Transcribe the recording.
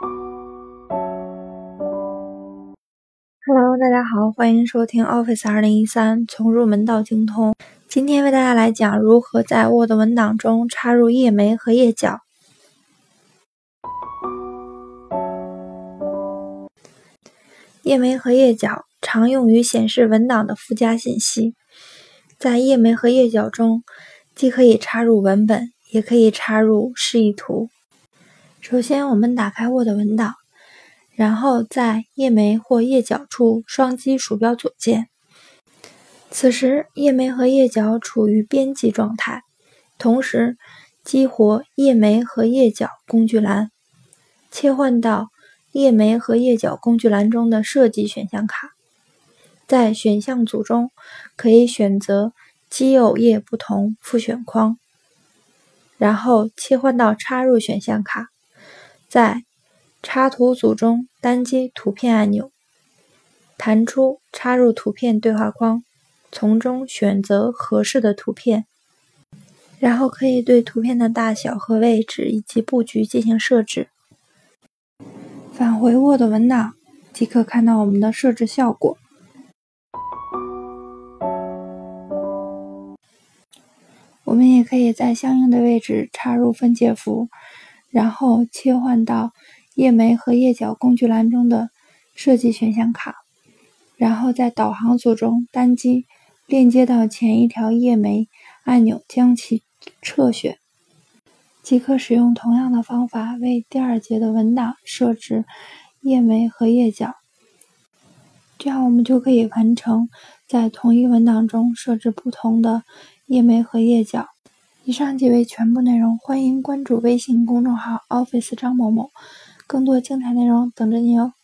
Hello，大家好，欢迎收听 Office 二零一三，从入门到精通。今天为大家来讲如何在 Word 文档中插入页眉和页脚。页眉和页脚常用于显示文档的附加信息。在页眉和页脚中，既可以插入文本，也可以插入示意图。首先，我们打开 Word 文档。然后在页眉或页脚处双击鼠标左键，此时页眉和页脚处于编辑状态。同时，激活页眉和页脚工具栏，切换到页眉和页脚工具栏中的设计选项卡。在选项组中，可以选择奇偶页不同复选框，然后切换到插入选项卡，在。插图组中单击图片按钮，弹出插入图片对话框，从中选择合适的图片，然后可以对图片的大小和位置以及布局进行设置。返回 Word 文档即可看到我们的设置效果。我们也可以在相应的位置插入分界符，然后切换到。页眉和页脚工具栏中的设计选项卡，然后在导航组中单击链接到前一条页眉按钮，将其撤选，即可使用同样的方法为第二节的文档设置页眉和页脚。这样我们就可以完成在同一文档中设置不同的页眉和页脚。以上即为全部内容，欢迎关注微信公众号 Office 张某某。更多精彩内容等着你哦！